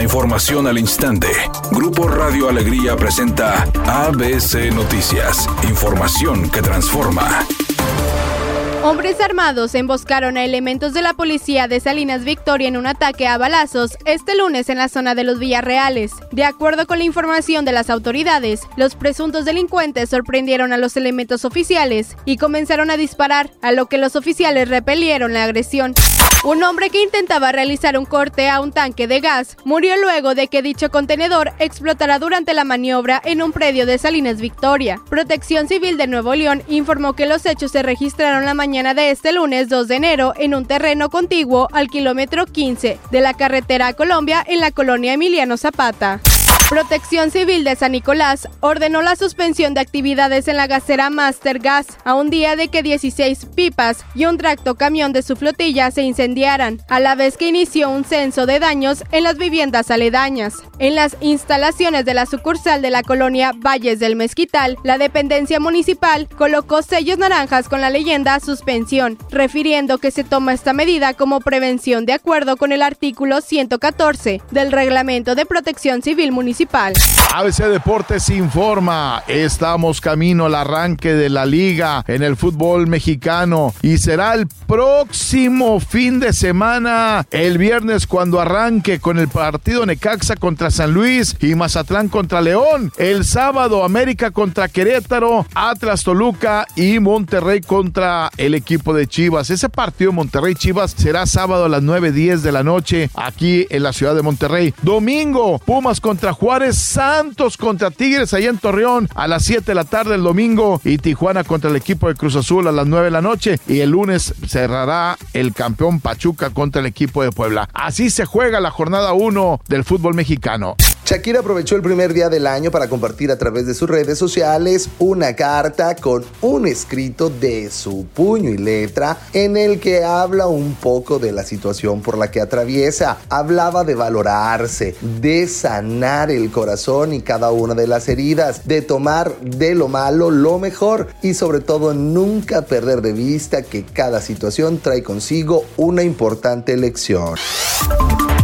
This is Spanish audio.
Información al instante. Grupo Radio Alegría presenta ABC Noticias. Información que transforma. Hombres armados emboscaron a elementos de la policía de Salinas Victoria en un ataque a balazos este lunes en la zona de los Villarreales. De acuerdo con la información de las autoridades, los presuntos delincuentes sorprendieron a los elementos oficiales y comenzaron a disparar, a lo que los oficiales repelieron la agresión. Un hombre que intentaba realizar un corte a un tanque de gas murió luego de que dicho contenedor explotara durante la maniobra en un predio de Salinas Victoria. Protección Civil de Nuevo León informó que los hechos se registraron la mañana de este lunes 2 de enero en un terreno contiguo al kilómetro 15 de la carretera a Colombia en la colonia Emiliano Zapata. Protección Civil de San Nicolás ordenó la suspensión de actividades en la gasera Master Gas a un día de que 16 pipas y un tracto camión de su flotilla se incendiaran, a la vez que inició un censo de daños en las viviendas aledañas. En las instalaciones de la sucursal de la colonia Valles del Mezquital, la dependencia municipal colocó sellos naranjas con la leyenda suspensión, refiriendo que se toma esta medida como prevención de acuerdo con el artículo 114 del Reglamento de Protección Civil Municipal ABC Deportes informa, estamos camino al arranque de la liga en el fútbol mexicano y será el próximo fin de semana, el viernes cuando arranque con el partido Necaxa contra San Luis y Mazatlán contra León, el sábado América contra Querétaro, Atlas Toluca y Monterrey contra el equipo de Chivas. Ese partido Monterrey Chivas será sábado a las 9.10 de la noche aquí en la ciudad de Monterrey. Domingo, Pumas contra Juárez Juárez Santos contra Tigres allá en Torreón a las 7 de la tarde el domingo y Tijuana contra el equipo de Cruz Azul a las 9 de la noche y el lunes cerrará el campeón Pachuca contra el equipo de Puebla. Así se juega la jornada 1 del fútbol mexicano. Shakira aprovechó el primer día del año para compartir a través de sus redes sociales una carta con un escrito de su puño y letra en el que habla un poco de la situación por la que atraviesa. Hablaba de valorarse, de sanar el corazón y cada una de las heridas, de tomar de lo malo lo mejor y sobre todo nunca perder de vista que cada situación trae consigo una importante lección.